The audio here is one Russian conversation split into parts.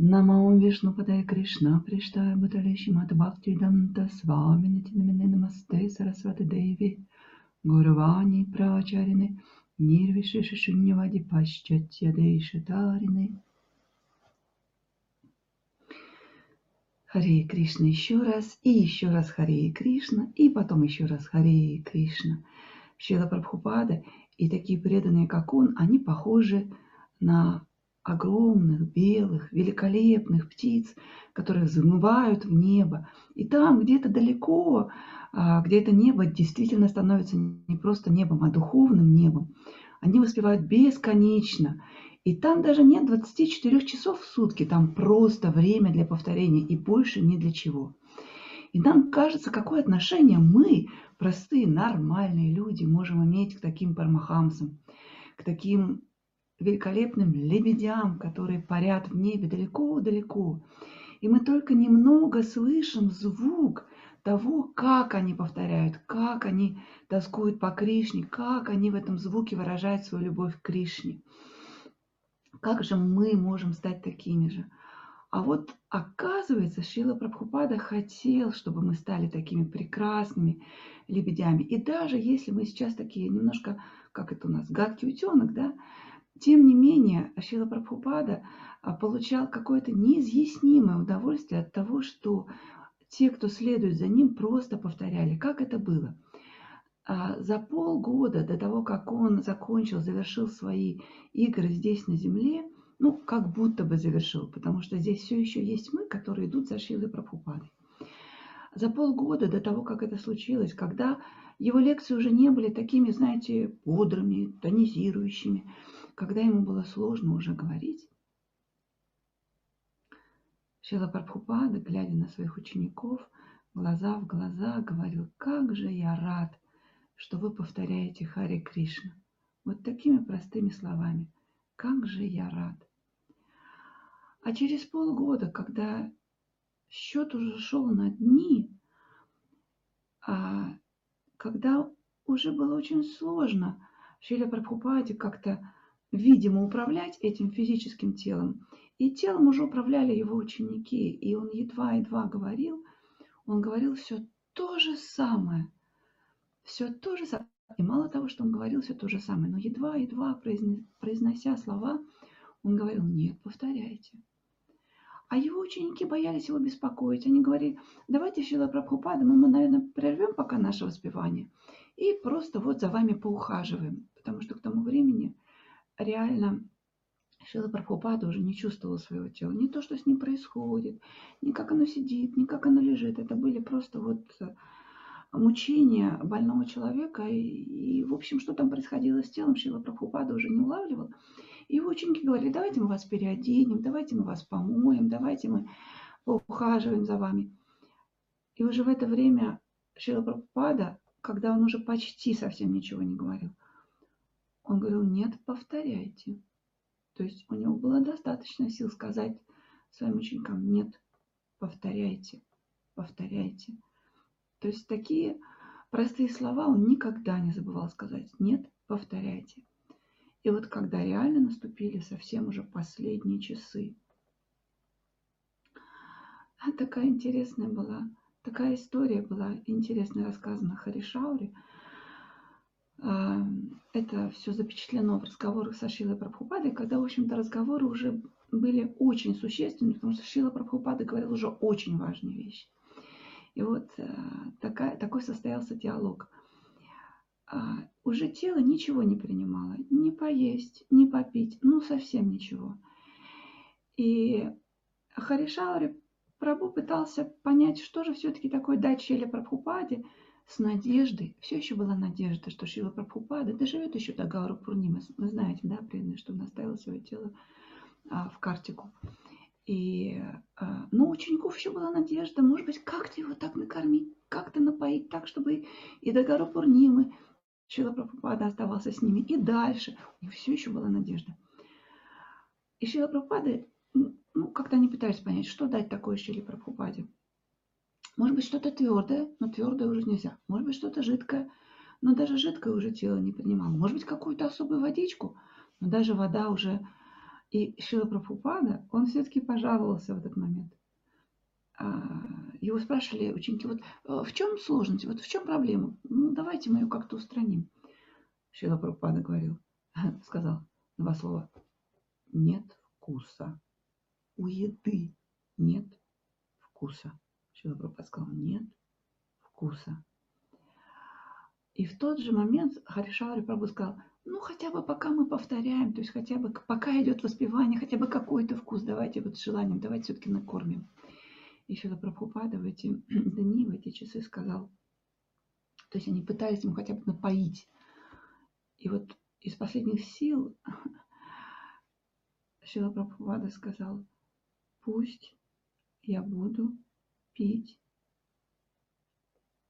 Намаум Вишну Падай Кришна Приштая Буталеши Мат Бхакти Данта Свами Нитинамине Намасте Сарасвати Деви Гурвани Прачарине Нирвишиши Шуньявади Пашчатья Дейшатарине Харе Кришна еще раз, и еще раз Харе Кришна, и потом еще раз Харе Кришна. Шила Прабхупада и такие преданные, как он, они похожи на огромных, белых, великолепных птиц, которые взмывают в небо. И там, где-то далеко, а, где это небо действительно становится не просто небом, а духовным небом, они воспевают бесконечно. И там даже нет 24 часов в сутки, там просто время для повторения и больше ни для чего. И нам кажется, какое отношение мы, простые, нормальные люди, можем иметь к таким пармахамсам, к таким великолепным лебедям, которые парят в небе далеко-далеко. И мы только немного слышим звук того, как они повторяют, как они тоскуют по Кришне, как они в этом звуке выражают свою любовь к Кришне. Как же мы можем стать такими же? А вот оказывается, Шила Прабхупада хотел, чтобы мы стали такими прекрасными лебедями. И даже если мы сейчас такие немножко, как это у нас, гадкий утенок, да, тем не менее, Шила Прабхупада а, получал какое-то неизъяснимое удовольствие от того, что те, кто следует за ним, просто повторяли, как это было. А, за полгода до того, как он закончил, завершил свои игры здесь на Земле, ну, как будто бы завершил, потому что здесь все еще есть мы, которые идут за Шилой Прабхупадой. За полгода до того, как это случилось, когда его лекции уже не были такими, знаете, бодрыми, тонизирующими, когда ему было сложно уже говорить, Шила Прабхупада, глядя на своих учеников, глаза в глаза, говорил, как же я рад, что вы повторяете Хари Кришна. Вот такими простыми словами. Как же я рад. А через полгода, когда счет уже шел на дни, а когда уже было очень сложно Шиля Прабхупаде как-то видимо, управлять этим физическим телом. И телом уже управляли его ученики. И он едва-едва говорил, он говорил все то же самое. Все то же самое. И мало того, что он говорил все то же самое, но едва-едва произнося слова, он говорил, нет, повторяйте. А его ученики боялись его беспокоить. Они говорили, давайте Шила Прабхупада, мы, мы, наверное, прервем пока наше воспевание и просто вот за вами поухаживаем. Потому что к тому времени реально Шила Прабхупада уже не чувствовала своего тела. Не то, что с ним происходит, не как оно сидит, не как оно лежит. Это были просто вот э, мучения больного человека. И, и в общем, что там происходило с телом, Шила Прабхупада уже не улавливал. И его ученики говорили, давайте мы вас переоденем, давайте мы вас помоем, давайте мы ухаживаем за вами. И уже в это время Шила Прабхупада, когда он уже почти совсем ничего не говорил, он говорил, нет, повторяйте. То есть у него было достаточно сил сказать своим ученикам, нет, повторяйте, повторяйте. То есть такие простые слова он никогда не забывал сказать, нет, повторяйте. И вот когда реально наступили совсем уже последние часы, а такая интересная была, такая история была интересно рассказана Харишауре – это все запечатлено в разговорах со Шилой Прабхупадой, когда, в общем-то, разговоры уже были очень существенны, потому что Шила Прабхупада говорил уже очень важные вещи. И вот э, такая, такой состоялся диалог. А, уже тело ничего не принимало, ни поесть, ни попить, ну совсем ничего. И Харишаури Прабу пытался понять, что же все-таки такое дать Шиле Прабхупаде – с надеждой, все еще была надежда, что Шила Прабхупада доживет еще до Гауру Пурнимы. Вы знаете, да, преданные, что он оставил свое тело а, в Картику. И, а, но у учеников еще была надежда, может быть, как-то его так накормить, как-то напоить так, чтобы и до Гауру Пурнимы Шила Прабхупада оставался с ними, и дальше. Них все еще была надежда. И Шила Прабхупада, ну, как-то они пытались понять, что дать такое Шиле Прабхупаде. Может быть, что-то твердое, но твердое уже нельзя. Может быть, что-то жидкое, но даже жидкое уже тело не принимало. Может быть, какую-то особую водичку, но даже вода уже И Шила Прабхупада, он все-таки пожаловался в этот момент. А, его спрашивали ученики, вот э, в чем сложность, вот в чем проблема? Ну, давайте мы ее как-то устраним. Шила Прабхупада говорил, сказал два слова. Нет вкуса. У еды нет вкуса. Прабхупада сказал, нет вкуса. И в тот же момент Харишаури Прабhu сказал, ну хотя бы пока мы повторяем, то есть хотя бы пока идет воспевание, хотя бы какой-то вкус, давайте вот с желанием, давайте все-таки накормим. И Шила Прабхупада в эти дни, в эти часы сказал, то есть они пытались ему хотя бы напоить. И вот из последних сил Шила Прабхупада сказал, пусть я буду пить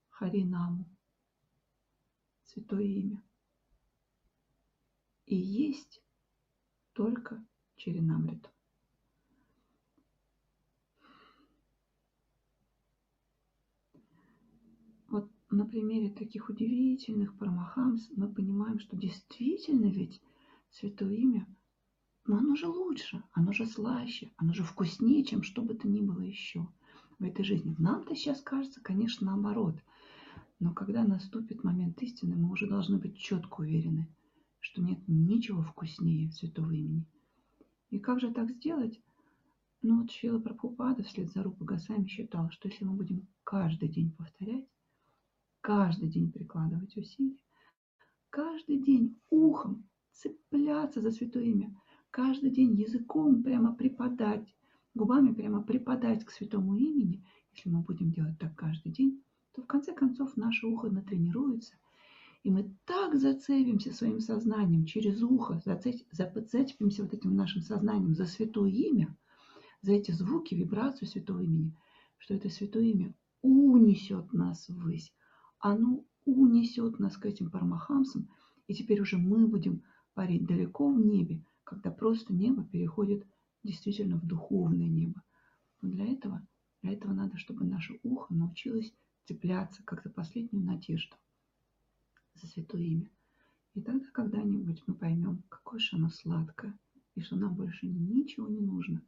Харинаму святое имя. И есть только Черенамриту. Вот на примере таких удивительных парамахамс мы понимаем, что действительно ведь святое имя, но оно же лучше, оно же слаще, оно же вкуснее, чем что бы то ни было еще в этой жизни. Нам-то сейчас кажется, конечно, наоборот – но когда наступит момент истины, мы уже должны быть четко уверены, что нет ничего вкуснее святого имени. И как же так сделать? Ну вот Шила Прабхупада вслед за Рупа Гасами считал, что если мы будем каждый день повторять, каждый день прикладывать усилия, каждый день ухом цепляться за святое имя, каждый день языком прямо припадать, губами прямо припадать к святому имени, если мы будем делать так каждый день, то в конце концов наше ухо натренируется, и мы так зацепимся своим сознанием через ухо, зацепимся вот этим нашим сознанием за святое имя, за эти звуки, вибрацию святого имени, что это святое имя унесет нас ввысь. Оно унесет нас к этим парамахамсам, и теперь уже мы будем парить далеко в небе, когда просто небо переходит действительно в духовное небо. Но для этого, для этого надо, чтобы наше ухо научилось цепляться, как за последнюю надежду, за святое имя. И тогда когда-нибудь мы поймем, какое же оно сладкое, и что нам больше ничего не нужно.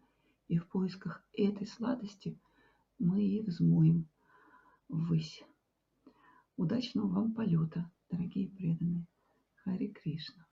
И в поисках этой сладости мы и взмоем ввысь. Удачного вам полета, дорогие преданные. Хари Кришна.